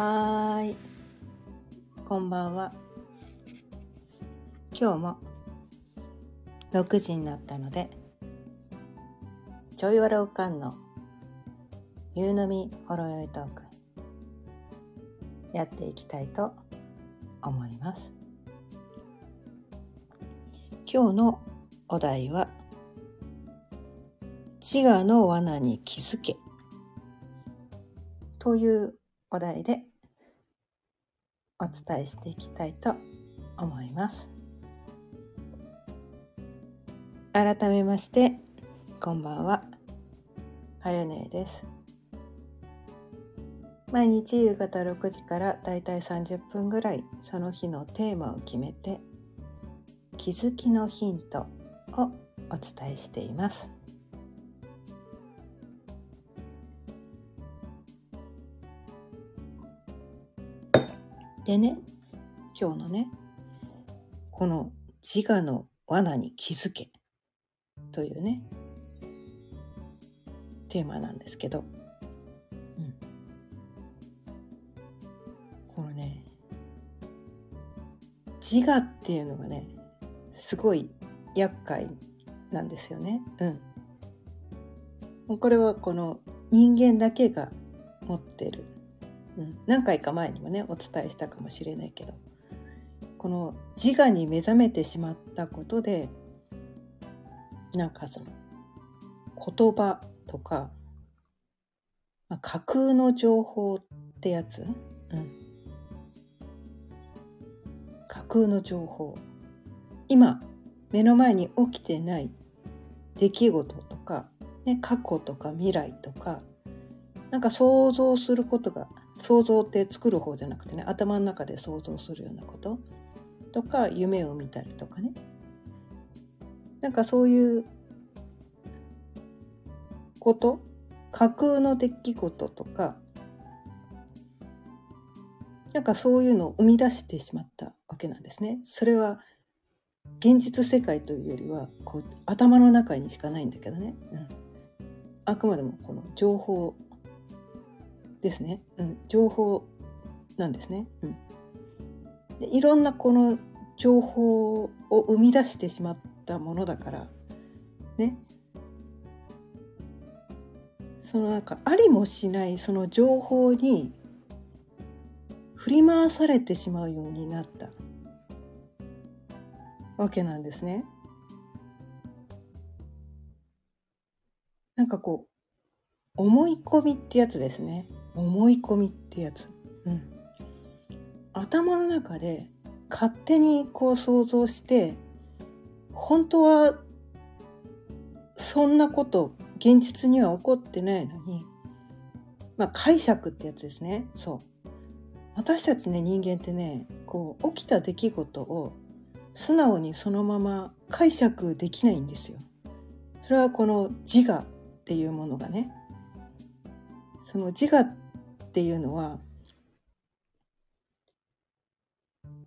はーい。こんばんは。今日も6時になったので、ちょいわらおかんの夕飲みほろよいトークやっていきたいと思います。今日のお題は自我の罠に気づけというお題でお伝えしていきたいと思います。改めましてこんばんは。かよねです。毎日夕方6時からだいたい30分ぐらいその日のテーマを決めて気づきのヒントをお伝えしています。でね今日のねこの自我の罠に気づけというねテーマなんですけど、うん、このね自我っていうのがねすごい厄介なんですよね。うん、これはこの人間だけが持ってるうん、何回か前にもねお伝えしたかもしれないけどこの自我に目覚めてしまったことでなんかその言葉とか、まあ、架空の情報ってやつ、うん、架空の情報。今目の前に起きてない出来事とか、ね、過去とか未来とかなんか想像することが想像って作る方じゃなくてね頭の中で想像するようなこと。とか夢を見たりとかね。なんかそういうこと。架空の出来事とか。なんかそういうのを生み出してしまったわけなんですね。それは現実世界というよりはこう頭の中にしかないんだけどね、うん、あくまでもこの情報ですね、うん、情報なんですね、うん、でいろんなこの情報を生み出してしまったものだからね。そのなんかありもしないその情報に振り回されてしまうようになったわけなんですね。なんかこう思い込みってやつですね。思い込みってやつ、うん、頭の中で勝手にこう想像して本当はそんなこと現実には起こってないのにまあ解釈ってやつですね。そう。私たちね人間ってねこう起きた出来事を素直にそのまま解釈できないんですよ。それはこの自我っていうものがね。その自我っていうのは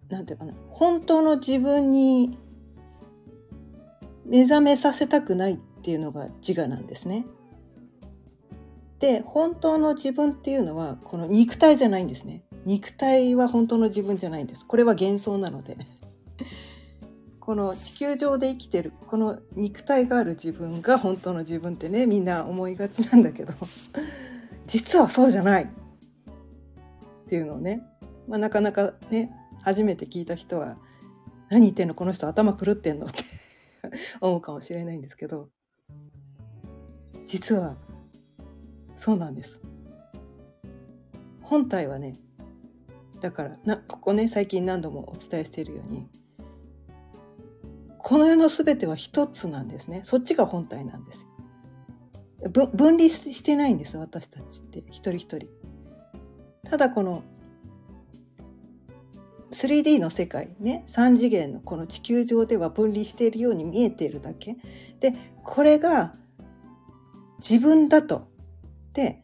何て言うかな本当の自分に目覚めさせたくないっていうのが自我なんですね。で本当の自分っていうのはこの肉体じゃないんですね。肉体は本当の自分じゃないんです。これは幻想なので。この地球上で生きてるこの肉体がある自分が本当の自分ってねみんな思いがちなんだけど実はそうじゃないっていうのをね、まあ、なかなかね初めて聞いた人は「何言ってんのこの人頭狂ってんの?」って 思うかもしれないんですけど実はそうなんです。本体はねだからなここね最近何度もお伝えしているようにこの世の全ては一つなんですねそっちが本体なんです分離してないんです私たちって。一人一人。ただこの 3D の世界ね。3次元のこの地球上では分離しているように見えているだけ。でこれが自分だと。で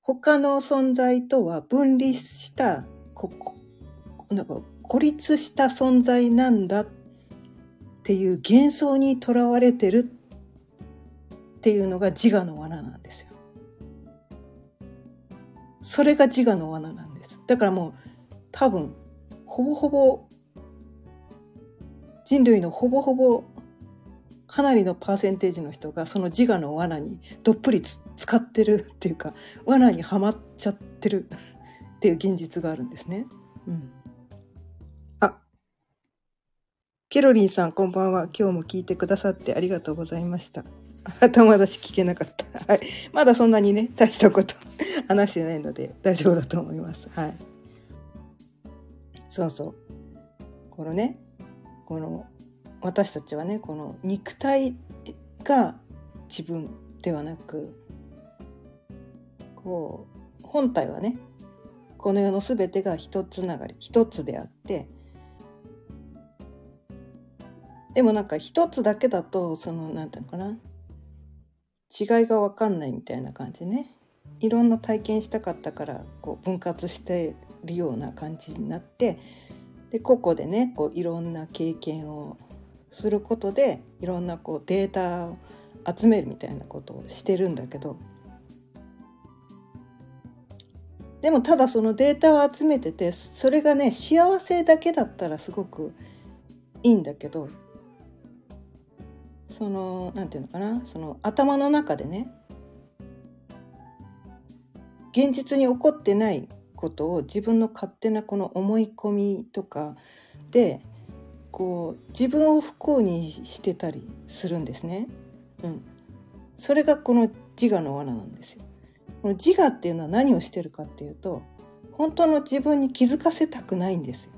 他の存在とは分離したここなんか孤立した存在なんだっていう幻想にとらわれてるっていうのが自我の罠なんですよ。それが自我の罠なんです。だからもう多分ほぼほぼ人類のほぼほぼかなりのパーセンテージの人がその自我の罠にどっぷり使ってるっていうか罠にはまっちゃってるっていう現実があるんですね。うん、あケロリンさんこんばんは今日も聞いてくださってありがとうございました。頭出し聞けなかった。はい。まだそんなにね、大したこと話してないので大丈夫だと思います。はい。そうそう。このね、この私たちはね、この肉体が自分ではなく、こう、本体はね、この世の全てが一つながり、一つであって、でもなんか一つだけだとその何て言うのかな違いが分かんないみたいな感じね。いろんな体験したかったからこう分割してるような感じになってで個々でねこういろんな経験をすることでいろんなこうデータを集めるみたいなことをしてるんだけど。でもただそのデータを集めててそれがね幸せだけだったらすごくいいんだけどその何て言うのかな？その頭の中でね現実に起こってないことを自分の勝手なこの思い込みとかでこう自分を不幸にしてたりするんですね。うん、それがこの自我の罠なんですよ。この自我っていうのは何をしてるかっていうと本当の自分に気づかせたくないんですよ。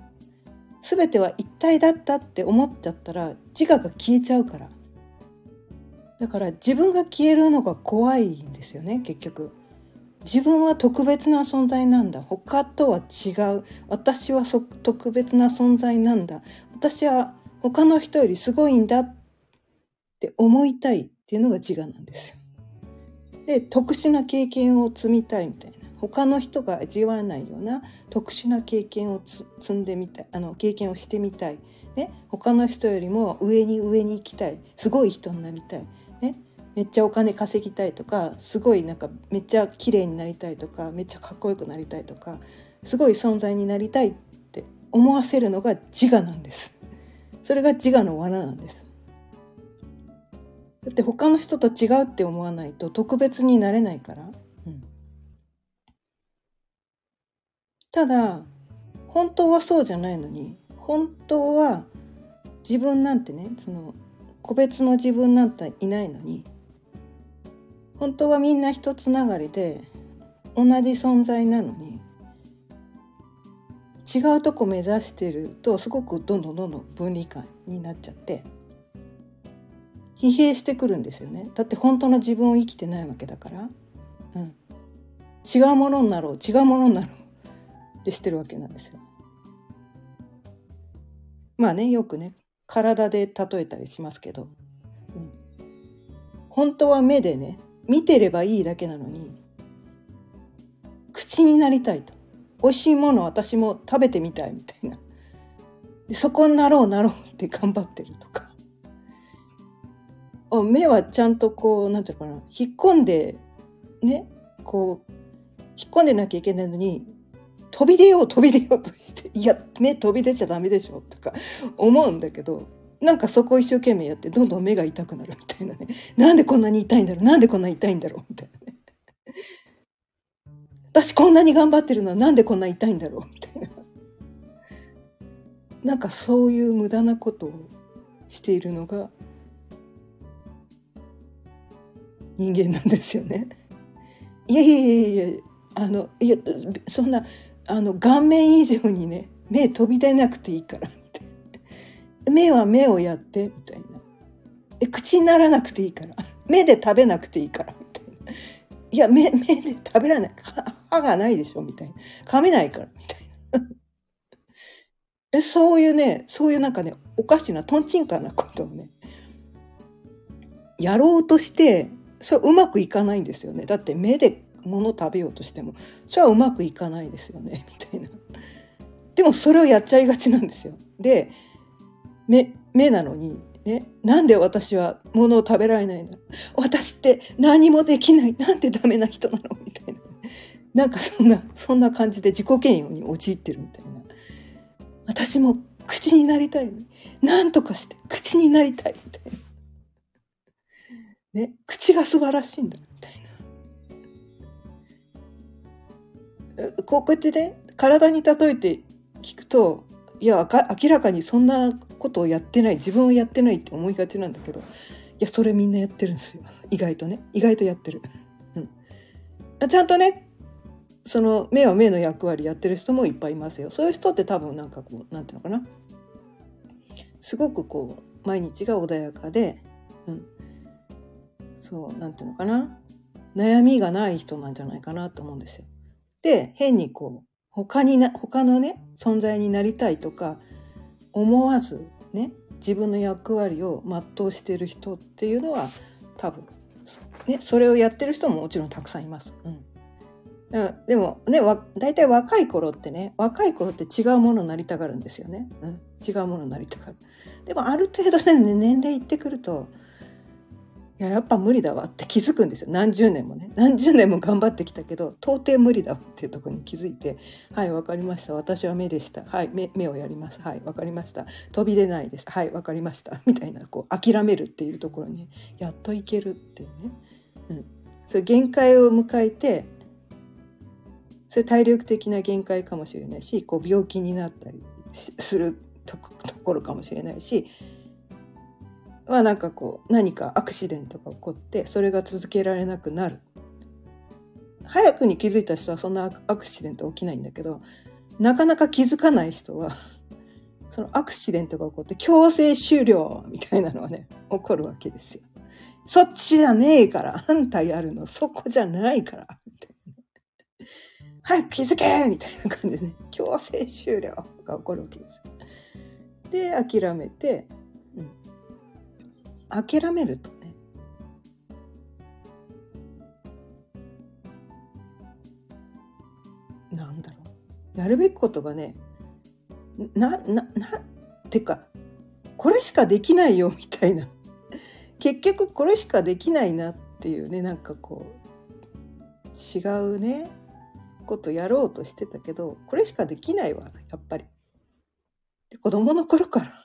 全ては一体だったって思っちゃったら自我が消えちゃうからだから自分が消えるのが怖いんですよね結局。自分は特別な存在なんだ。他とは違う。私は特別な存在なんだ。私は他の人よりすごいんだって思いたいっていうのが自我なんですよ。で特殊な経験を積みたいみたいな。他の人が味わわないような特殊な経験を積んでみたいあの経験をしてみたい、ね、他の人よりも上に上に行きたい。すごい人になりたい、めっちゃお金稼ぎたいとかすごいなんかめっちゃ綺麗になりたいとかめっちゃかっこよくなりたいとかすごい存在になりたいって思わせるのが自我なんです。それが自我の罠なんです。だって他の人と違うって思わないと特別になれないから。うん、ただ本当はそうじゃないのに本当は自分なんてねその個別の自分なんていないのに本当はみんな一つながりで同じ存在なのに違うとこ目指してるとすごくどんどんどんどん分離感になっちゃって疲弊してくるんですよね。だって本当の自分を生きてないわけだから、うん、違うものになろう違うものになろうってしてるわけなんですよ。まあねよくね体で例えたりしますけど、うん、本当は目でね見てればいいだけなのに口になりたいと。美味しいもの私も食べてみたいみたいな。でそこになろうなろうって頑張ってるとか。目はちゃんとこう何て言うのかな。引っ込んでねこう引っ込んでなきゃいけないのに飛び出よう飛び出ようとしていや目飛び出ちゃダメでしょとか思うんだけどなんかそこを一生懸命やってどんどん目が痛くなるみたいなね。なんでこんなに痛いんだろうなんでこんなに痛いんだろうみたいなね。私こんなに頑張ってるのはなんでこんなに痛いんだろうみたいな。なんかそういう無駄なことをしているのが人間なんですよね。いやいやいやいやあのいやそんなあの顔面以上にね目飛び出なくていいから。目は目をやってみたいな。え口にならなくていいから。目で食べなくていいからみたいな。いや目目で食べられない。歯がないでしょみたいな。噛めないからみたいな。えそういうねそういうなんかねおかしなとんちんかなことをねやろうとしてそううまくいかないんですよね。だって目でもの食べようとしてもそれはうまくいかないですよねみたいな。でもそれをやっちゃいがちなんですよ。で目目なのに、ね、なんで私はものを食べられないんだ私って何もできない。なんてダメな人なの？みたいな。なんかそんなそんな感じで自己嫌悪に陥ってるみたいな。私も口になりたいなんとかして口になりたいみたいな。ね口が素晴らしいんだみたいな。こうやってね体に例えて聞くといや明らかにそんなことをやってない自分をやってないって思いがちなんだけどいやそれみんなやってるんですよ。意外とね。意外とやってる、うん、ちゃんとねその目は目の役割やってる人もいっぱいいますよ。そういう人って多分なんかこうなんていうのかな。すごくこう毎日が穏やかで、うん、そうなんていうのかな。悩みがない人なんじゃないかなと思うんですよ。で変にこう他にな他のね存在になりたいとか思わずね自分の役割を全うしている人っていうのは多分ねそれをやってる人ももちろんたくさんいます。うん。でもね大体若い頃ってね若い頃って違うものになりたがるんですよね、うん、違うものになりたがる。でもある程度ね年齢いってくるといややっぱ無理だわって気づくんですよ。何十年もね。何十年も頑張ってきたけど到底無理だっていうとこに気づいて「はい分かりました。私は目でした。はい目目をやります。はい分かりました。飛び出ないです。はい分かりました」みたいなこう諦めるっていうところにやっといけるっていうね、うん、それ限界を迎えてそれ体力的な限界かもしれないしこう病気になったりするところかもしれないしはなんかこう何かアクシデントが起こってそれが続けられなくなる早くに気づいた人はそんなアクシデント起きないんだけどなかなか気づかない人は そのアクシデントが起こって強制終了みたいなのがね 起こるわけですよ。そっちじゃねえからあんたやるのそこじゃないからみたいな。早く気づけみたいな感じでね強制終了が起こるわけです。で諦めて諦めるとね。なんだろう。やるべきことがねなななってかこれしかできないよみたいな。結局これしかできないなっていうねなんかこう違うねことやろうとしてたけどこれしかできないわやっぱり。子供の頃から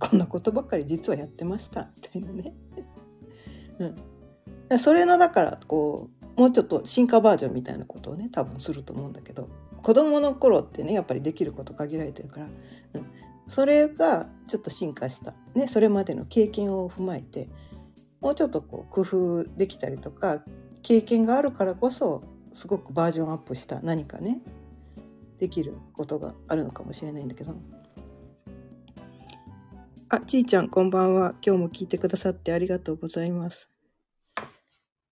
こんなことばっかり実はやってましたみたいなね。うん、それのだからこうもうちょっと進化バージョンみたいなことをね多分すると思うんだけど子どもの頃ってねやっぱりできること限られてるから、うん、それがちょっと進化した、ね、それまでの経験を踏まえてもうちょっとこう工夫できたりとか経験があるからこそすごくバージョンアップした何かねできることがあるのかもしれないんだけど。あ、ちーちゃん、こんばんは。今日も聞いてくださってありがとうございます。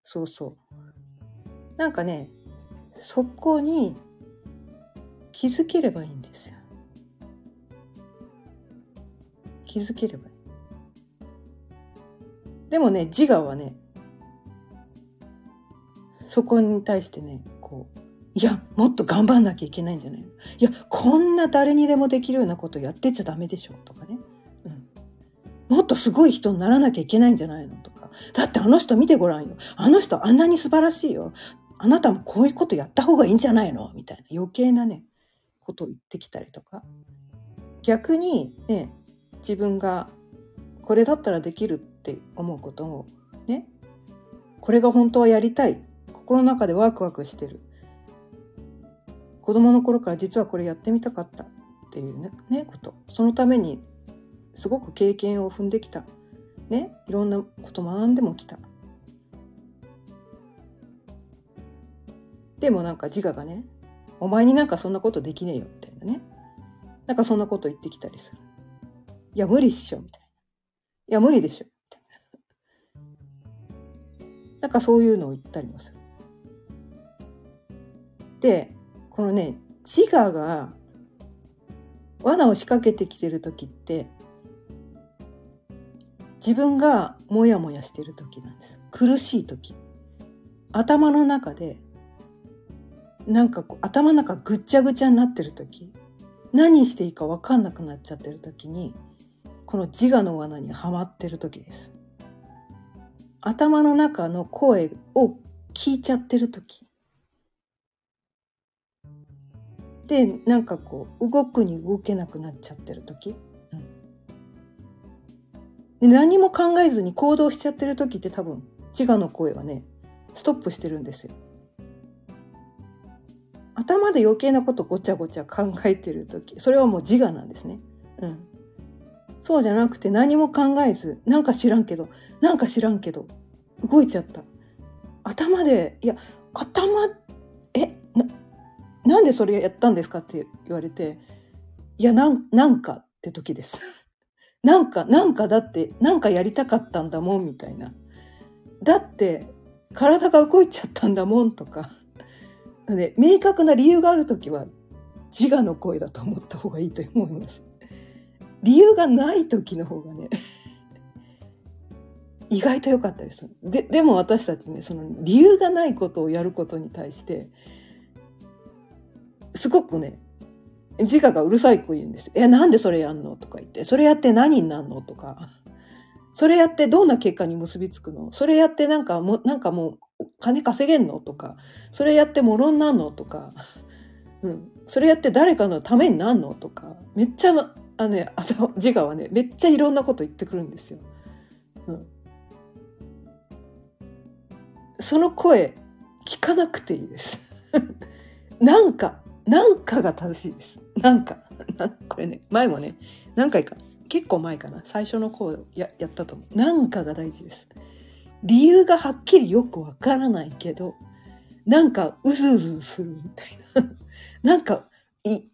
そうそう。なんかね、そこに気づければいいんですよ。気づければいい。でもね、自我はね、そこに対してね、こう、いや、もっと頑張んなきゃいけないんじゃないいや、こんな誰にでもできるようなことやってちゃダメでしょ？とかね。もっとすごい人にならなきゃいけないんじゃないのとか。だってあの人見てごらんよ。あの人あんなに素晴らしいよ。あなたもこういうことやった方がいいんじゃないの？みたいな余計なね、ことを言ってきたりとか。逆にね、自分がこれだったらできるって思うことをね、これが本当はやりたい。心の中でワクワクしてる。子供の頃から実はこれやってみたかったっていうね、ねこと。そのためにすごく経験を踏んできた。ね、いろんなこと学んでもきた。でもなんか自我がね、お前になんかそんなことできねえよみたいなね。なんかそんなこと言ってきたりする。いや、無理っしょみたいな。いや、無理でしょみたいな。なんかそういうのを言ったりもする。で、このね、自我が罠を仕掛けてきてる時って自分がモヤモヤしてる時なんです。苦しい時。頭の中でなんかこう頭の中ぐっちゃぐちゃになってる時。何していいか分かんなくなっちゃってる時にこの自我の罠にはまってる時です。頭の中の声を聞いちゃってる時。でなんかこう動くに動けなくなっちゃってる時、で何も考えずに行動しちゃってる時って多分自我の声はねストップしてるんですよ。頭で余計なことごちゃごちゃ考えてる時それはもう自我なんですね。うん、そうじゃなくて何も考えずなんか知らんけどなんか知らんけど動いちゃった頭でいや頭えななんでそれやったんですかって言われていやななんかって時ですなんかなんかだってなんかやりたかったんだもんみたいな。だって体が動いちゃったんだもんとか。で明確な理由がある時は自我の声だと思った方がいいと思います。理由がない時の方がね 意外と良かったですででも私たちねその理由がないことをやることに対してすごくね自我がうるさい子言うんです「えなんでそれやんの?」とか言って「それやって何になんの?」とか「それやってどんな結果に結びつくのそれやってなんかもなんかもう金稼げんの?」とか「それやってもろんなんの?」とか、うん、「それやって誰かのためになんの?」とかめっちゃあの、ね、自我はねめっちゃいろんなこと言ってくるんですよ。うんその声聞かなくていいです なんかなんかが正しいです。なんか。これね前もね何回か結構前かな。最初の声ややったと思う。なんかが大事です。理由がはっきりよくわからないけどなんかうずうずするみたいな。なんかい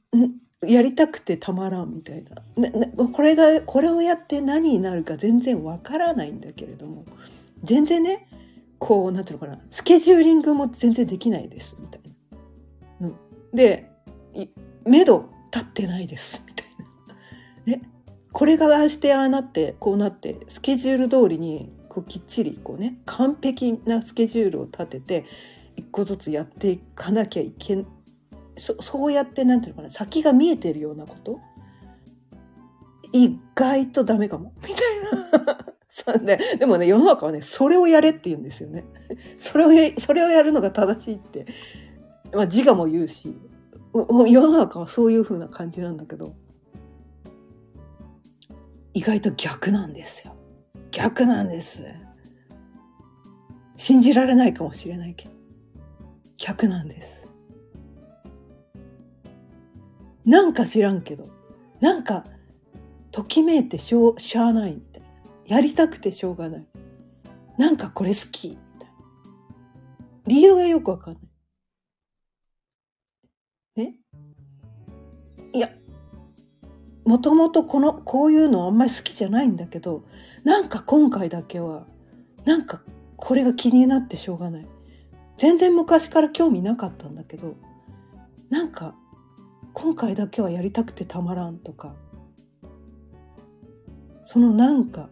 やりたくてたまらんみたいなこれがこれをやって何になるか全然わからないんだけれども全然ねこうなんていうのかな。スケジューリングも全然できないです。で目処立ってないですみたいな。ねこれがああしてああなってこうなってスケジュール通りにこうきっちりこうね完璧なスケジュールを立てて一個ずつやっていかなきゃいけんそそうやってなんていうのかな先が見えてるようなこと？意外とダメかも。みたいな。そうね、でもね世の中はねそれをやれって言うんですよね。それをそれをやるのが正しいって、まあ、自我も言うし世の中はそういう風な感じなんだけど意外と逆なんですよ。逆なんです。信じられないかもしれないけど逆なんです。なんか知らんけどなんかときめいてしょうしゃあないみたいなやりたくてしょうがない。なんかこれ好きみたいな。理由がよくわかんない。もともとこの、こういうのあんまり好きじゃないんだけど、なんか今回だけは、なんかこれが気になってしょうがない。全然昔から興味なかったんだけど、なんか今回だけはやりたくてたまらんとか、そのなんか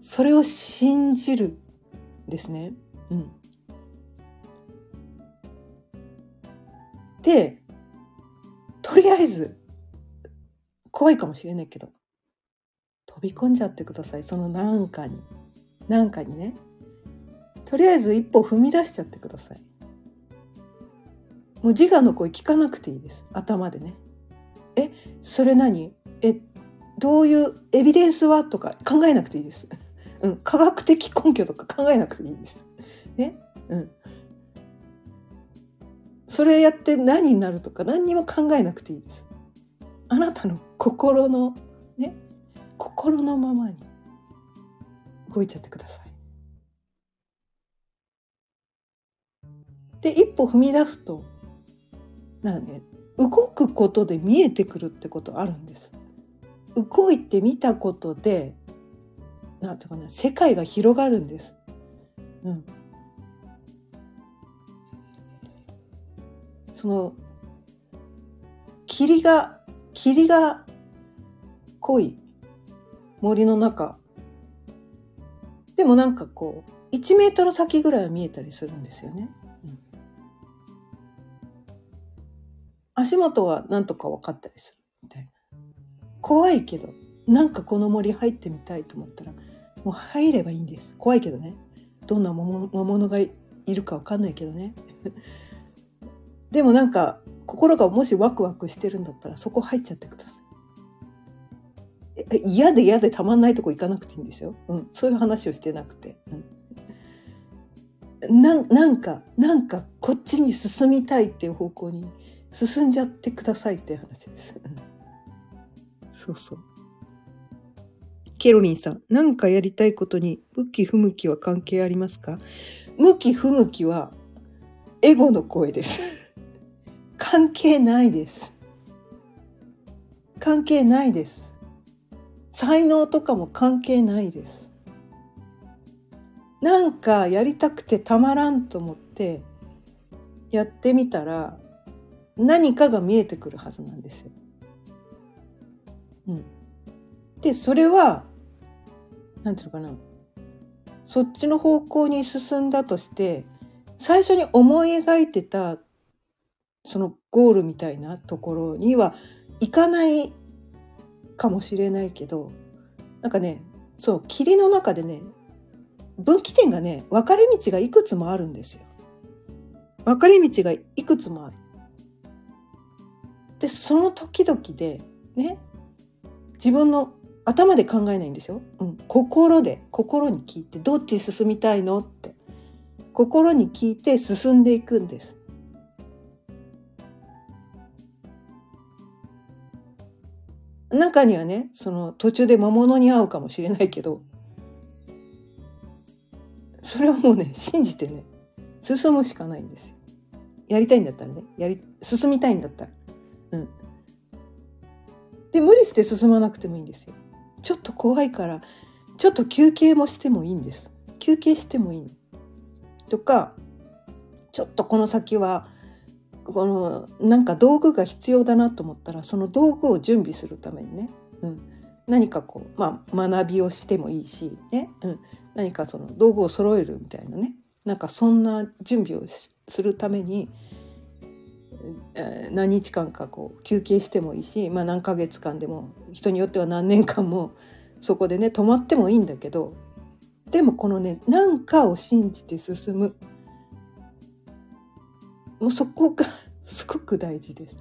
それを信じるですね。うん、でとりあえず怖いかもしれないけど飛び込んじゃってください。そのなんかに。なんかにね。とりあえず一歩踏み出しちゃってください。もう自我の声聞かなくていいです。頭でね。えそれ何？えどういうエビデンスは？とか考えなくていいです。うん、科学的根拠とか考えなくていいです。ね、うん。それやって何になるとか何にも考えなくていいです。あなたの心のね心のままに動いちゃってください。で一歩踏み出すとなんね動くことで見えてくるってことあるんです。動いてみたことでなんていうかな世界が広がるんです。うん、その霧が霧が濃い森の中。でもなんかこう1メートル先ぐらいは見えたりするんですよね。うん、足元はなんとか分かったりするみたいな。怖いけどなんかこの森入ってみたいと思ったらもう入ればいいんです。怖いけどね。どんな魔物がいるか分かんないけどね。でもなんか心がもしワクワクしてるんだったらそこ入っちゃってください。嫌で嫌でたまんないとこ行かなくていいんですよ。うん、そういう話をしてなくて。うん、ななんかなんかこっちに進みたいっていう方向に進んじゃってくださいっていう話です。そうそう。ケロリンさん、何かやりたいことに向き不向きは関係ありますか？向き不向きはエゴの声です関係ないです。関係ないです。才能とかも関係ないです。なんかやりたくてたまらんと思ってやってみたら何かが見えてくるはずなんですよ。うん、でそれは何て言うのかな。そっちの方向に進んだとして最初に思い描いてたそのゴールみたいなところにはいかないかもしれないけどなんかねそう霧の中でね分岐点がね分かれ道がいくつもあるんですよ。分かれ道がいくつもある。でその時々でね自分の頭で考えないんですよ、うん、心で心に聞いてどっち進みたいのって心に聞いて進んでいくんです中にはねその途中で魔物に会うかもしれないけどそれをもうね信じてね進むしかないんですよ。やりたいんだったらねやり進みたいんだったら。うん。で無理して進まなくてもいいんですよ。ちょっと怖いからちょっと休憩もしてもいいんです。休憩してもいいとかちょっとこの先はこのなんか道具が必要だなと思ったらその道具を準備するためにね、うん、何かこう、まあ、学びをしてもいいし、ね。うん、何かその道具を揃えるみたいなね。なんかそんな準備をするために、えー、何日間かこう休憩してもいいし、まあ、何ヶ月間でも人によっては何年間もそこでね止まってもいいんだけどでもこのね何かを信じて進む。もうそこが すごく大事です。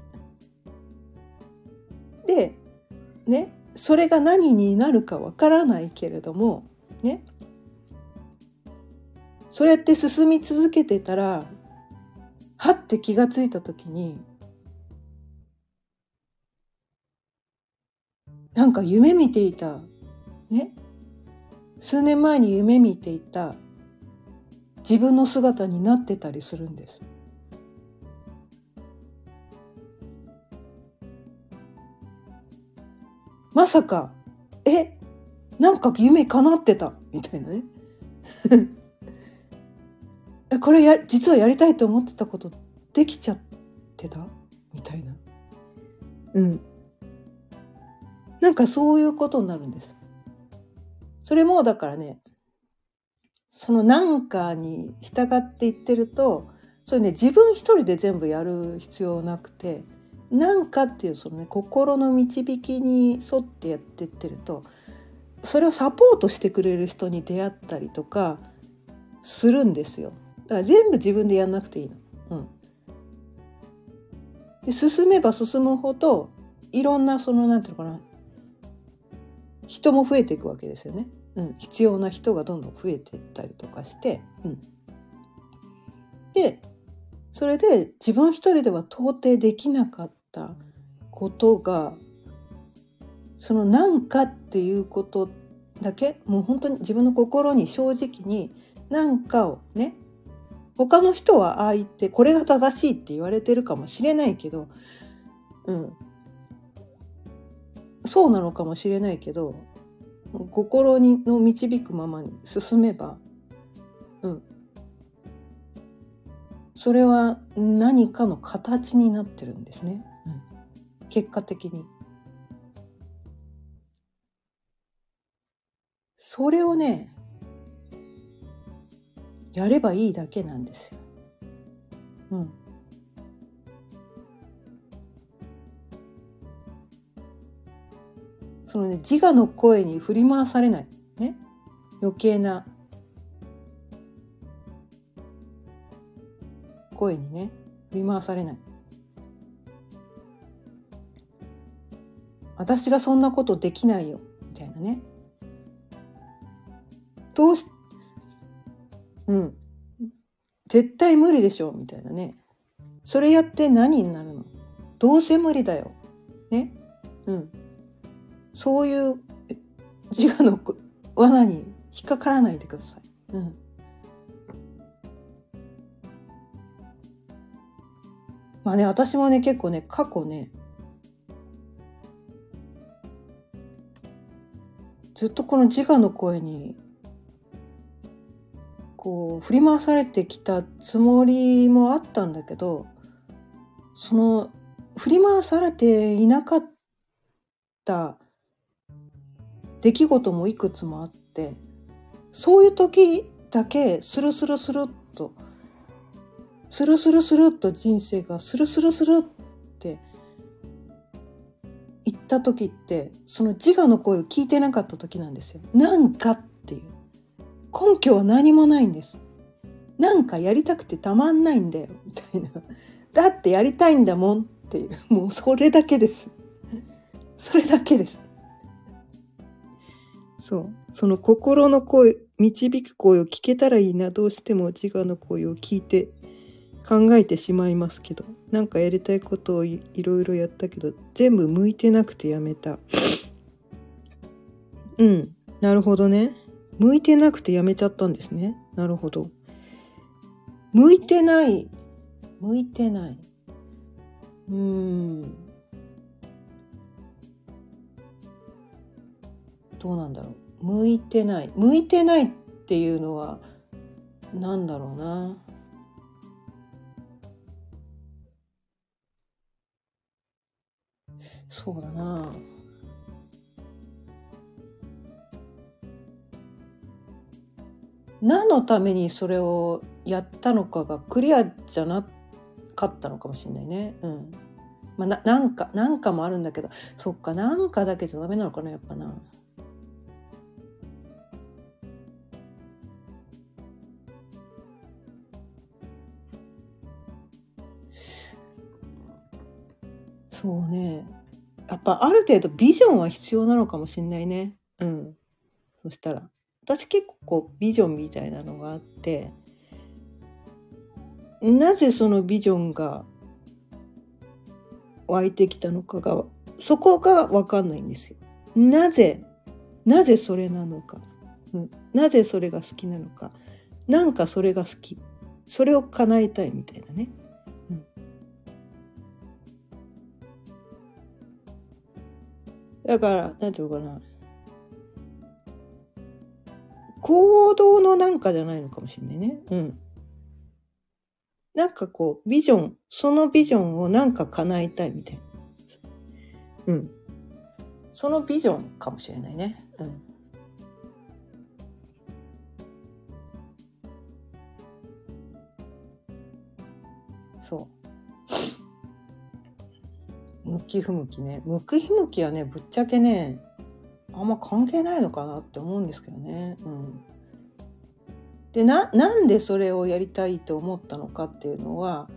でねそれが何になるかわからないけれどもねそうやって進み続けてたらはって気がついた時になんか夢見ていたね数年前に夢見ていた自分の姿になってたりするんです。まさかえなんか夢叶ってた？みたいなね。これや実はやりたいと思ってたことできちゃってた？みたいな。うん。なんかそういうことになるんです。それもだからねその何かに従っていってるとそれね自分一人で全部やる必要なくて。何かっていうそのね心の導きに沿ってやってってるとそれをサポートしてくれる人に出会ったりとかするんですよ。だから全部自分でやんなくていいの。うん、で進めば進むほどいろんなその何て言うのかな人も増えていくわけですよね。うん、必要な人がどんどん増えていったりとかして、うん、でそれで自分一人では到底できなかったことがその何かっていうことだけもう本当に自分の心に正直に何かをね他の人はああ言ってこれが正しいって言われてるかもしれないけどうん。そうなのかもしれないけど心にの導くままに進めばうん。それは何かの形になってるんですね。結果的に。それをね、やればいいだけなんですよ。うん。そのね、自我の声に振り回されない。ね。余計な声にね。振り回されない私がそんなことできないよ。みたいなね。どうしうん。絶対無理でしょ。みたいなね。それやって何になるの？どうせ無理だよ。ね。うん。そういう自我の罠に引っかからないでください。うん、まあね私もね結構ね過去ねずっとこの自我の声にこう振り回されてきたつもりもあったんだけどその振り回されていなかった出来事もいくつもあってそういう時だけスルスルスルっとスルスルスルっと人生がスルスルスルって言った時ってその自我の声を聞いてなかった時なんですよ。なんかっていう根拠は何もないんです。なんかやりたくてたまんないんだよみたいな。だってやりたいんだもんっていうもうそれだけです。それだけです。そうその心の声導く声を聞けたらいいなどうしても自我の声を聞いて考えてしまいますけどなんかやりたいことをいろいろやったけど全部向いてなくてやめた。うん。なるほどね。向いてなくてやめちゃったんですね。なるほど。向いてない。向いてない。うん。どうなんだろう。向いてない。向いてないっていうのは何だろうな。そうだな何のためにそれをやったのかがクリアじゃなかったのかもしれないね。うんまあ、ななんかなんかもあるんだけどそっかなんかだけじゃダメなのかなやっぱな。そうね。やっぱある程度ビジョンは必要なのかもしれないね。うん。そしたら。私結構こうビジョンみたいなのがあって、なぜそのビジョンが湧いてきたのかが、そこがわかんないんですよ。なぜ、なぜそれなのか。うん、なぜそれが好きなのか。なんかそれが好き。それを叶えたいみたいなね。だからなんていうのかな行動のなんかじゃないのかもしれないね。うん。なんかこうビジョンそのビジョンをなんか叶えたいみたいな。うん。そのビジョンかもしれないね。うん。向き不向きね。向き不向きはねぶっちゃけねあんま関係ないのかなって思うんですけどね。うん、でなんでそれをやりたいと思ったのかっていうのは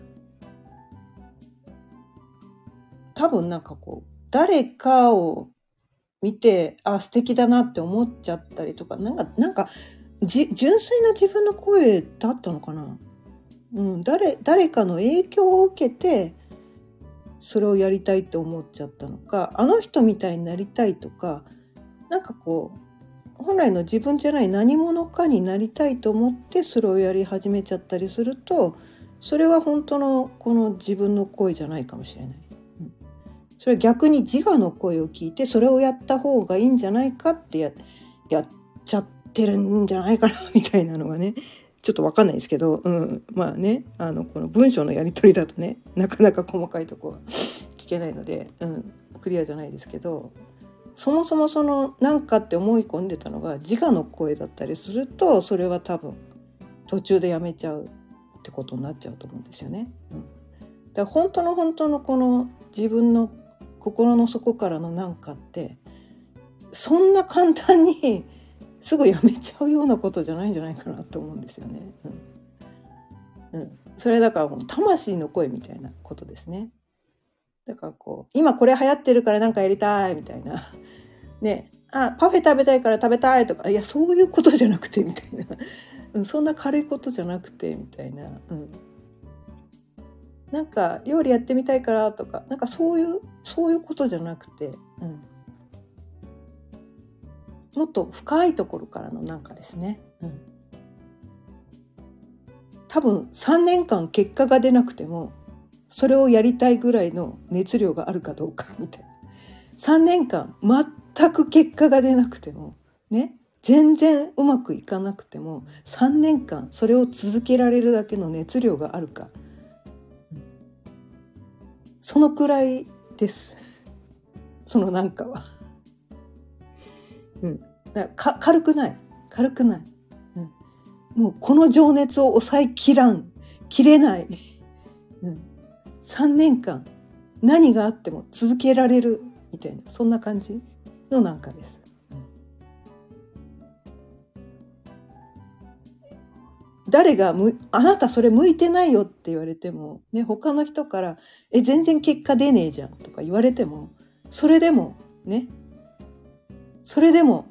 多分なんかこう誰かを見てあ素敵だなって思っちゃったりとかなんかなんか純粋な自分の声だったのかな、うん、誰誰かの影響を受けてそれをやりたいって思っちゃったのかあの人みたいになりたいとかなんかこう本来の自分じゃない何者かになりたいと思ってそれをやり始めちゃったりするとそれは本当のこの自分の声じゃないかもしれない。うん、それは逆に自我の声を聞いてそれをやった方がいいんじゃないかってややっちゃってるんじゃないかなみたいなのがねちょっと分かんないですけど、うん、まあねあのこの文章のやり取りだとねなかなか細かいとこは聞けないので、うん、クリアじゃないですけどそもそもその何かって思い込んでたのが自我の声だったりするとそれは多分途中でやめちゃうってことになっちゃうと思うんですよね。うん、だから本当の本当のこの自分の心の底からの何かってそんな簡単にすぐやめちゃうようなことじゃないんじゃないかなと思うんですよね。うん、うん、それだからもう魂の声みたいなことですね。だからこう今これ流行ってるから何かやりたいみたいな。ね。あパフェ食べたいから食べたいとかいやそういうことじゃなくてみたいな、うん、そんな軽いことじゃなくてみたいな、うん、なんか料理やってみたいからとかなんかそういうそういうことじゃなくて、うん、もっと深いところからのなんかですね。うん。多分3年間結果が出なくてもそれをやりたいぐらいの熱量があるかどうかみたいな。3年間全く結果が出なくてもね。全然うまくいかなくても3年間それを続けられるだけの熱量があるか、そのくらいです。そのなんかはうん、だか軽くない。軽くない。うん。もうこの情熱を抑えきらん。切れない、うん、3年間何があっても続けられるみたいなそんな感じのなんかです。誰がむ「あなたそれ向いてないよ」って言われても、ね、他の人から「え全然結果出ねえじゃん」とか言われてもそれでもねそれでも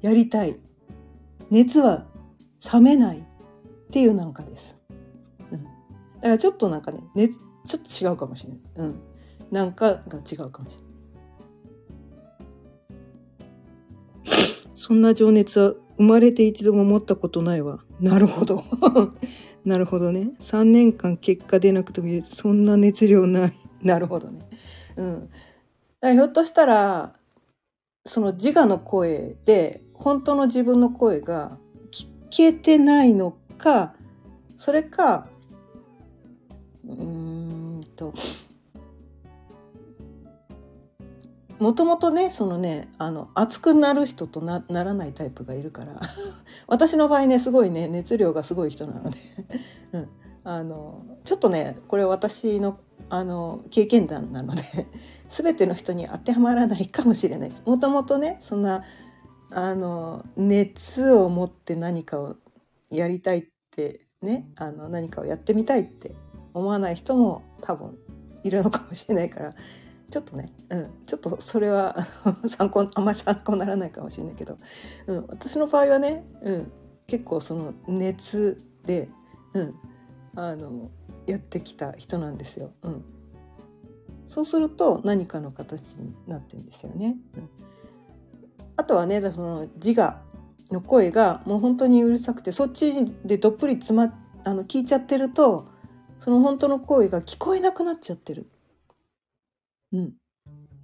やりたい熱は冷めないっていうなんかです。うん、だからちょっとなんかね熱ちょっと違うかもしれない。うん、なんかが違うかもしれない。そんな情熱は生まれて一度も持ったことないわ。なるほど。なるほどね。3年間結果出なくてもそんな熱量ない。なるほどね。うん。ひょっとしたらその自我の声で本当の自分の声が聞けてないのかそれかうんともともとねそのねあの熱くなる人となならないタイプがいるから 私の場合ねすごいね熱量がすごい人なので うん、あのちょっとねこれ私のあの経験談なので全ての人に当てはまらないかもしれないです。もともとねそんなあの熱を持って何かをやりたいってねあの何かをやってみたいって思わない人も多分いるのかもしれないからちょっとね、うん、ちょっとそれは 参考あんまり参考にならないかもしれないけど、うん、私の場合はね、うん、結構その熱で、うん、あのやってきた人なんですよ。うん、そうすると何かの形になってるんですよね。あとはねその自我の声がもう本当にうるさくてそっちでどっぷり詰まあの聞いちゃってるとその本当の声が聞こえなくなっちゃってる。うん。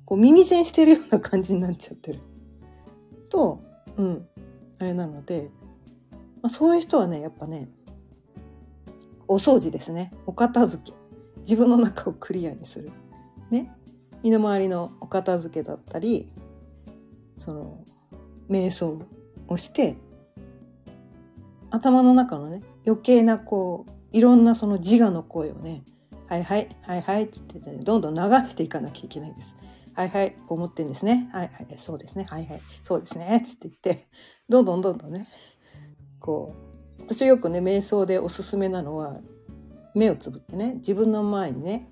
こう耳栓してるような感じになっちゃってる。と、うん、あれなので、まあ、そういう人はねやっぱねお掃除ですねお片付け自分の中をクリアにする。身の回りのお片付けだったりその瞑想をして頭の中のね余計なこういろんなその自我の声をね「はいはいはいはい」っつってねどんどん流していかなきゃいけないです。はいはいこう思ってんですね。はいはいそうですね。はいはいそうですね。つって言ってどんどんどんどんねこう私はよくね瞑想でおすすめなのは目をつぶってね自分の前にね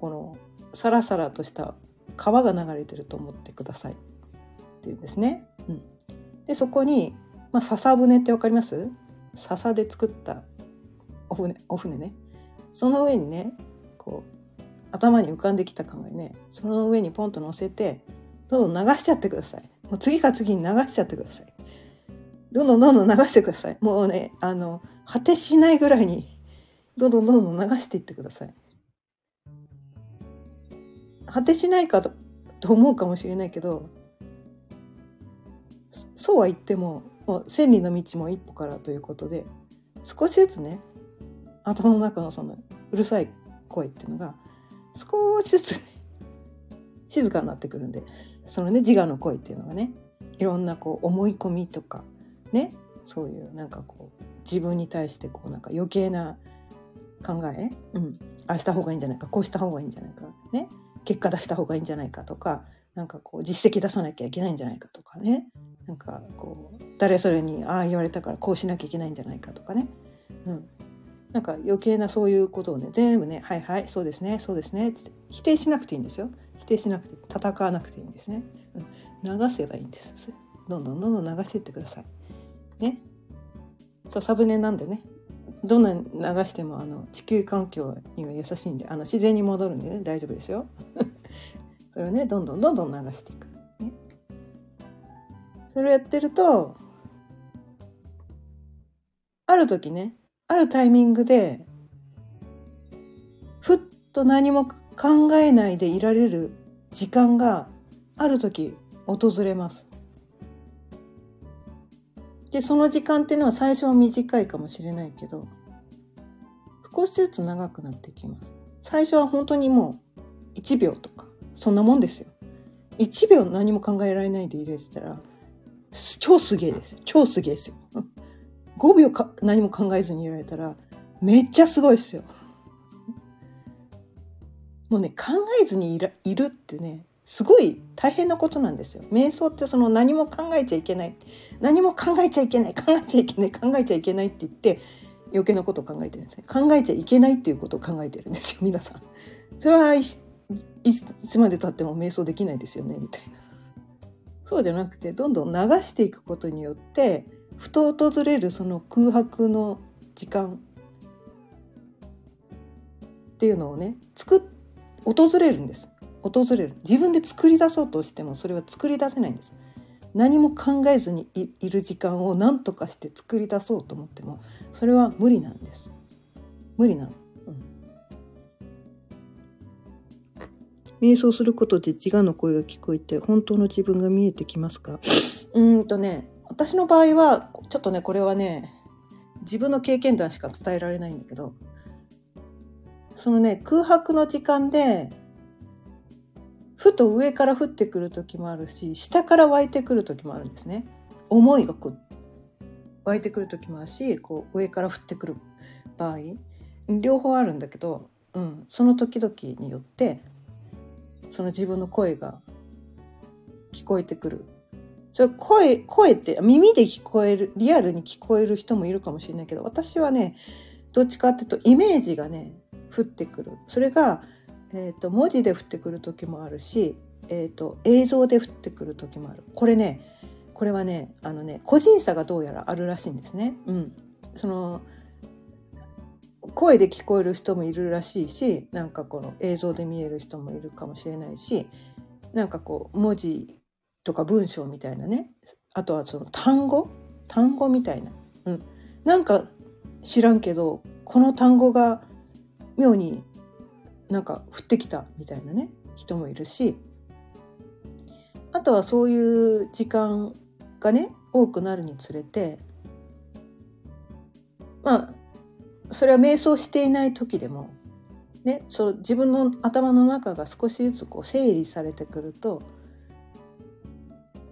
このサラサラとした川が流れてると思ってください。っていうんですね。うん、でそこに、まあ、笹舟って分かります？笹で作ったお船お船ね。その上にねこう頭に浮かんできた考えねその上にポンと乗せてどんどん流しちゃってください。もう次か次に流しちゃってください。どんどんどんどん流してください。もうねあの果てしないぐらいにどんどんどんどん流していってください。果てしないかと思うかもしれないけどそうは言ってももう千里の道も一歩からということで少しずつね頭の中のそのうるさい声っていうのが少しずつ、ね、静かになってくるんでそのね自我の声っていうのがねいろんなこう思い込みとかねそういうなんかこう自分に対してこうなんか余計な考え、うん、ああした方がいいんじゃないかこうした方がいいんじゃないかね。結果出した方がいいんじゃないかとかなんかこう実績出さなきゃいけないんじゃないかとかね。なんかこう誰それにああ言われたからこうしなきゃいけないんじゃないかとかね。うん、なんか余計なそういうことをね全部ね「はいはいそうですねそうですね」って否定しなくていいんですよ。否定しなくて戦わなくていいんですね、うん、流せばいいんです。どんどんどんどん流していってください。ね。笹船なんでね。どんなに流してもあの地球環境には優しいんであの自然に戻るんでね大丈夫ですよ。それをねどんどんどんどん流していく、それをやってるとある時ねあるタイミングでふっと何も考えないでいられる時間がある時訪れます。でその時間っていうのは最初は短いかもしれないけど少しずつ長くなってきます。最初は本当にもう1秒とかそんなもんですよ。1秒何も考えられないで入れてたら超すげえです超すげえですよ。5 秒か何も考えずにいられたらめっちゃすごいですよ。もうね考えずにいらいるってねすごい大変なことなんですよ。瞑想ってその何も考えちゃいけない何も考えちゃいけない考えちゃいけない考えちゃいけないって言って余計なことを考えてるんですね。考えちゃいけないっていうことを考えてるんですよ皆さん。それはいつまでたっても瞑想できないですよねみたいな。そうじゃなくてどんどん流していくことによってふと訪れるその空白の時間っていうのをね作訪れるんです訪れる。自分で作り出そうとしてもそれは作り出せないんです。何も考えずにいる時間を何とかして作り出そうと思ってもそれは無理なんです。無理なの、うん、瞑想することで自我の声が聞こえて本当の自分が見えてきますか？うんとね私の場合はちょっとねこれはね自分の経験談しか伝えられないんだけどそのね空白の時間でふと上から降ってくる時もあるし下から湧いてくる時もあるんですね。思いがこう湧いてくる時もあるしこう上から降ってくる場合両方あるんだけど、うん、その時々によってその自分の声が聞こえてくる。それ声声って耳で聞こえるリアルに聞こえる人もいるかもしれないけど私はねどっちかっていうとイメージがね降ってくる。それが、えーと、文字で降ってくる時もあるし、えーと、映像で降ってくる時もある。これねこれはねあのね個人差がどうやらあるらしいんですね。うん、その声で聞こえる人もいるらしいしなんかこの映像で見える人もいるかもしれないしなんかこう文字とか文章みたいなね。あとはその単語？単語みたいな、うん、なんか知らんけどこの単語が妙になんか降ってきたみたいなね人もいるしあとはそういう時間がね多くなるにつれてまあそれは瞑想していない時でもねそう自分の頭の中が少しずつこう整理されてくると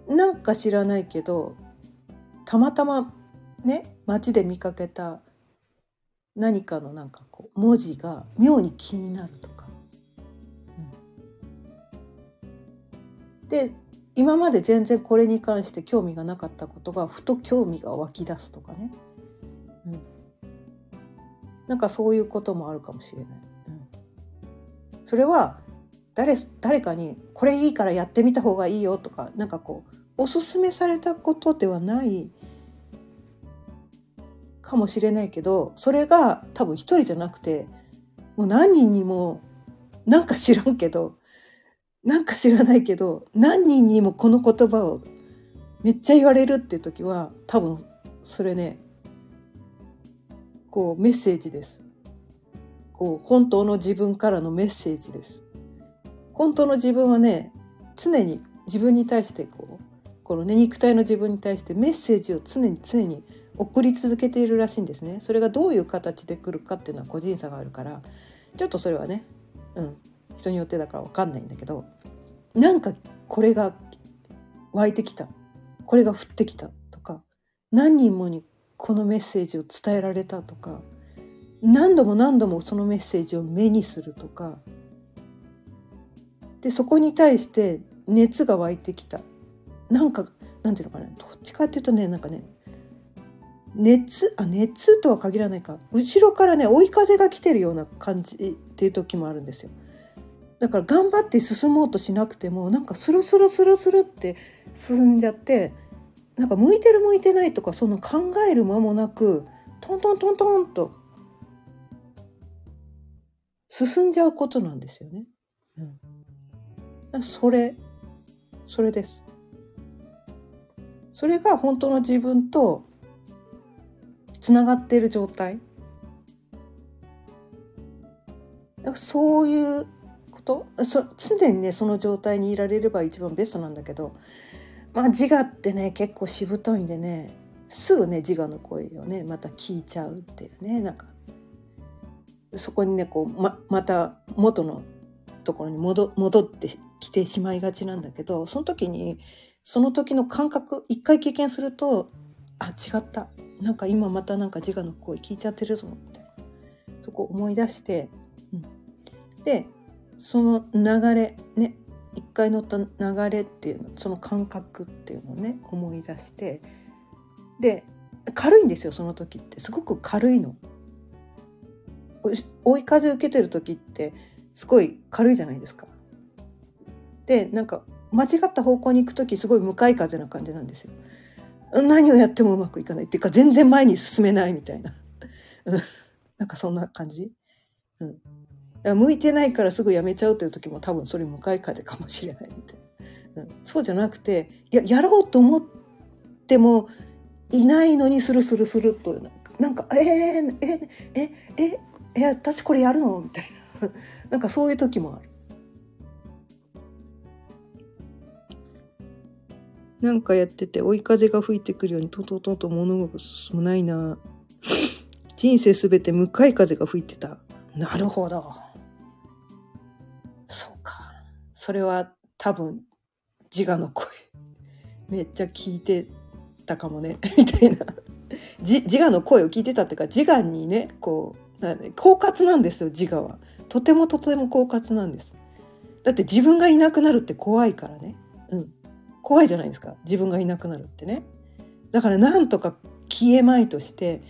なんか知らないけどたまたまね街で見かけた何かのなんかこう文字が妙に気になるとか。うん、で今まで全然これに関して興味がなかったことがふと興味が湧き出すとかね、うん、なんかそういうこともあるかもしれない。うん、それは誰誰かにこれいいからやってみた方がいいよとかなんかこうおすすめされたことではないかもしれないけどそれが多分一人じゃなくてもう何人にもなんか知らんけどなんか知らないけど何人にもこの言葉をめっちゃ言われるっていう時は多分それねこうメッセージです。こう本当の自分からのメッセージです。本当の自分はね常に自分に対してこうこのね肉体の自分に対してメッセージを常に常に送り続けているらしいんですね。それがどういう形で来るかっていうのは個人差があるからちょっとそれはね、うん、人によってだから分かんないんだけどなんかこれが湧いてきたこれが降ってきたとか何人もにこのメッセージを伝えられたとか何度も何度もそのメッセージを目にするとかでそこに対して熱が湧いてきたなんかなんていうのかなどっちかっていうとねなんかね熱あ熱とは限らないか後ろからね追い風が来てるような感じっていう時もあるんですよだから頑張って進もうとしなくてもなんかスルスルスルスルって進んじゃってなんか向いてる向いてないとかその考える間もなくトントントントンと進んじゃうことなんですよね。うん、それそれです。それが本当の自分とつながっている状態？そういうこと？そ常にねその状態にいられれば一番ベストなんだけどまあ自我ってね結構しぶといんでねすぐね自我の声をねまた聞いちゃうっていうねなんかそこにねこうままた元のところに戻戻ってきてしまいがちなんだけどその時にその時の感覚一回経験するとあ違った。なんか今またなんか自我の声聞いちゃってるぞ。みたいな。そこ思い出して、うん、でその流れね一回乗った流れっていうのその感覚っていうのをね思い出して。で軽いんですよその時って。すごく軽いの。追い風受けてる時ってすごい軽いじゃないですか。でなんか間違った方向に行く時すごい向かい風な感じなんですよ。何をやってもうまくいかないっていうか全然前に進めないみたいななんかそんな感じ、うん、だから向いてないからすぐやめちゃうという時も多分それ向かい風かもしれないみたいな、うん、そうじゃなくてややろうと思ってもいないのにスルスルスルとなんか「えー、ええええ私これやるの?」みたいななんかそういう時もある。なんかやってて追い風が吹いてくるようにトントントンと物が進むないな。人生すべて向かい風が吹いてた。なるほど。そうか。それは多分自我の声。めっちゃ聞いてたかもね。みたいな。自我の声を聞いてたっていうか自我にねこう狡猾なんですよ自我は。とてもとても狡猾なんです。だって自分がいなくなるって怖いからね。怖いじゃないですか。自分がいなくなるってね。だからなんとか消えまいとして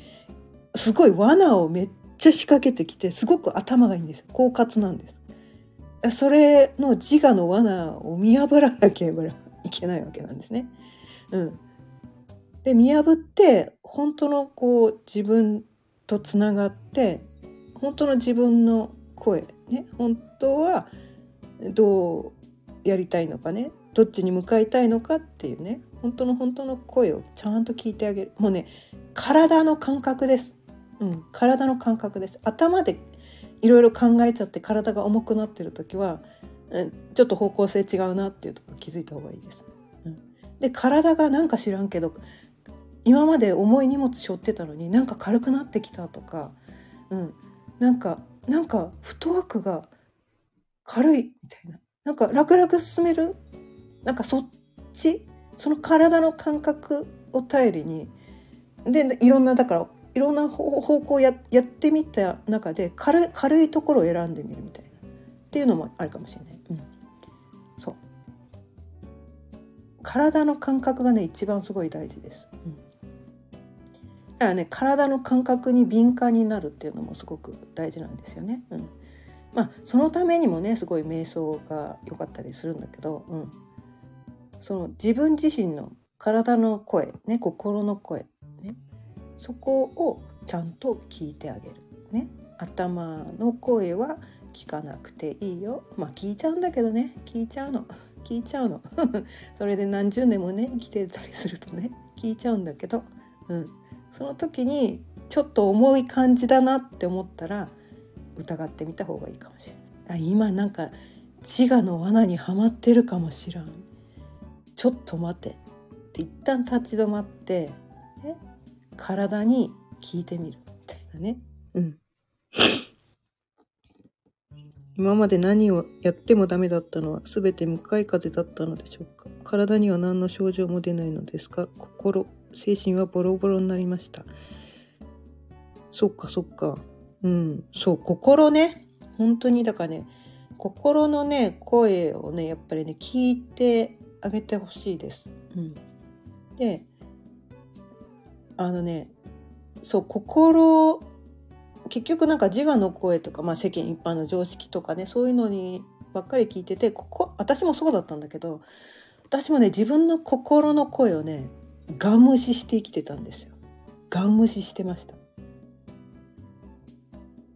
すごい罠をめっちゃ仕掛けてきてすごく頭がいいんです狡猾なんです。それの自我の罠を見破らなければいけないわけなんですね。うん、で見破って本当のこう自分とつながって本当の自分の声ね。本当はどうやりたいのかね。どっちに向かいたいのかっていうね本当の本当の声をちゃんと聞いてあげる。もうね体の感覚です、うん、体の感覚です。頭でいろいろ考えちゃって体が重くなってる時は、うん、ちょっと方向性違うなっていうとこ気づいた方がいいです。うん、で体がなんか知らんけど今まで重い荷物背負ってたのになんか軽くなってきたとか、うん、なんかなんかフットワークが軽いみたいな。なんか楽々進めるなんかそっちその体の感覚を頼りにでいろんなだからいろんな方向をややってみた中で軽軽いところを選んでみるみたいなっていうのもあるかもしれない。うん、そう体の感覚がね一番すごい大事です。うん、だからね体の感覚に敏感になるっていうのもすごく大事なんですよね。うん、まあそのためにもねすごい瞑想が良かったりするんだけど、うん、その自分自身の体の声、ね、心の声、ね、そこをちゃんと聞いてあげる。ね、頭の声は聞かなくていいよ。まあ聞いちゃうんだけどね聞いちゃうの。聞いちゃうの。それで何十年もね生きてたりするとね聞いちゃうんだけど、うん、その時にちょっと重い感じだなって思ったら疑ってみた方がいいかもしれない。あ今なんか自我の罠にはまってるかもしらん。ちょっと待てって。一旦立ち止まって、ね、体に聞いてみるみたいなね。うん。今まで何をやってもダメだったのは全て向かい風だったのでしょうか？体には何の症状も出ないのですが心精神はボロボロになりました。そっかそっか。うん。そう心ね。本当にだからね心のね声をねやっぱりね聞いてあげてほしいです。うん、であのねそう心結局なんか自我の声とか、まあ、世間一般の常識とかねそういうのにばっかり聞いててここ私もそうだったんだけど私もね自分の心の声をねガン無視して生きてたんですよ。ガン無視してました。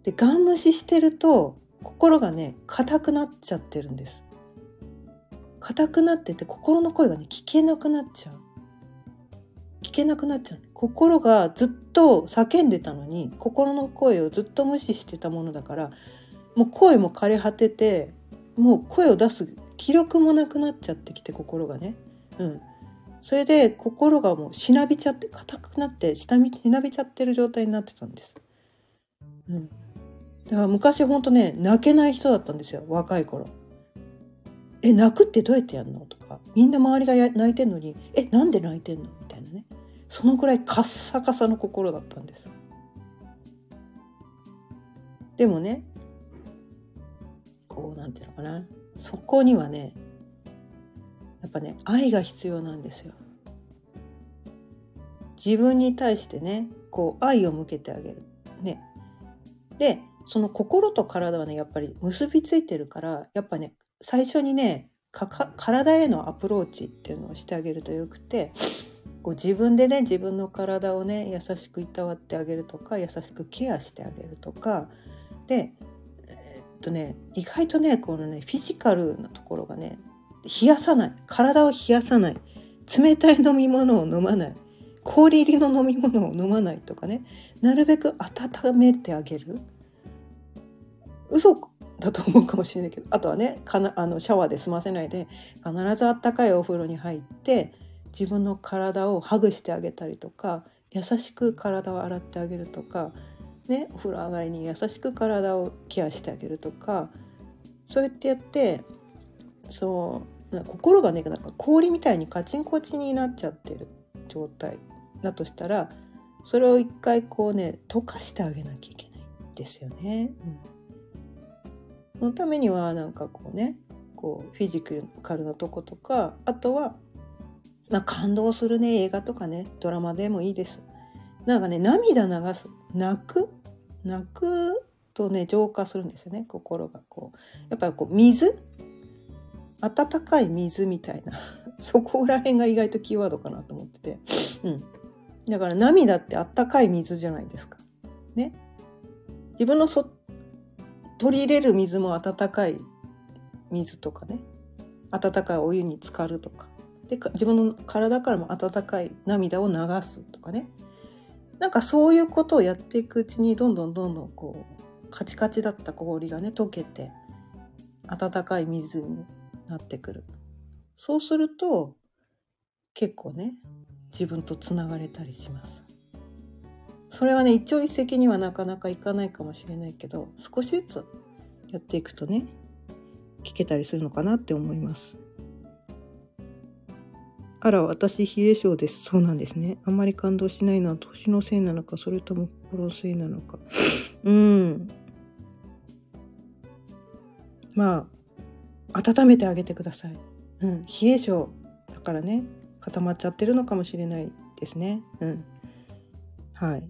でガン無視してると心がね硬くなっちゃってるんです。硬くなってて心の声がね聞けなくなっちゃう。聞けなくなっちゃう。心がずっと叫んでたのに心の声をずっと無視してたものだからもう声も枯れ果ててもう声を出す気力もなくなっちゃってきて心がね。うん、それで心がもうしなびちゃって硬くなってしなびちゃってる状態になってたんです。うん、だから昔ほんとね泣けない人だったんですよ若い頃。え泣くってどうやってやるの？とかみんな周りが泣いてんのにえなんで泣いてんの？みたいなねそのぐらいカッサカサの心だったんです。でもねこうなんていうのかなそこにはねやっぱね愛が必要なんですよ。自分に対してねこう愛を向けてあげる。ね、でその心と体はねやっぱり結びついてるからやっぱね最初にね体へのアプローチっていうのをしてあげるとよくてこう自分でね自分の体をね優しくいたわってあげるとか優しくケアしてあげるとかでえっとね意外とねこのねフィジカルなところがね冷やさない。体を冷やさない。冷たい飲み物を飲まない。氷入りの飲み物を飲まないとかねなるべく温めてあげる。嘘だと思うかもしれないけどあとはねかなあのシャワーで済ませないで必ずあったかいお風呂に入って自分の体をハグしてあげたりとか優しく体を洗ってあげるとか、ね、お風呂上がりに優しく体をケアしてあげるとかそうやってやってそう心がねなんか氷みたいにカチンコチンになっちゃってる状態だとしたらそれを一回こうね溶かしてあげなきゃいけないんですよね。うん、そのためにはなんかこうねこうフィジカルなとことかあとは、まあ、感動するね映画とかねドラマでもいいです。なんかね涙流す泣く？泣くとね浄化するんですよね心がこうやっぱりこう水？温かい水みたいな そこら辺が意外とキーワードかなと思ってて、うん、だから涙ってあったかい水じゃないですか。ね。自分のそ取り入れる水も温かい水とかね。温かいお湯に浸かるとか。で自分の体からも温かい涙を流すとかね。なんかそういうことをやっていくうちにどんどんどんどんこうカチカチだった氷がね溶けて温かい水になってくる。そうすると結構ね自分とつながれたりします。それはね一朝一夕にはなかなかいかないかもしれないけど少しずつやっていくとね聞けたりするのかなって思います。あら私冷え性です。そうなんですね。あんまり感動しないのは年のせいなのかそれとも心のせいなのか。うん。まあ温めてあげてください。うん、冷え性だからね固まっちゃってるのかもしれないですね。うん、はい。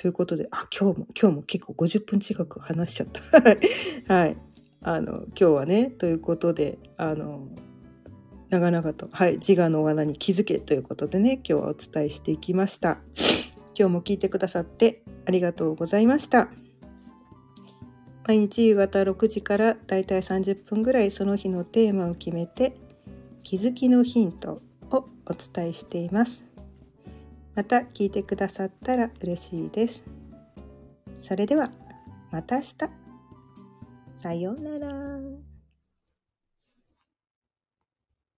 ということであ今日も今日も結構50分近く話しちゃった。はいあの今日はねということであの長々と、はい、自我の罠に気づけということでね今日はお伝えしていきました。今日も聞いてくださってありがとうございました。毎日夕方6時からだいたい30分ぐらいその日のテーマを決めて気づきのヒントをお伝えしていますまた聞いてくださったら嬉しいです。それではまた明日。さようなら。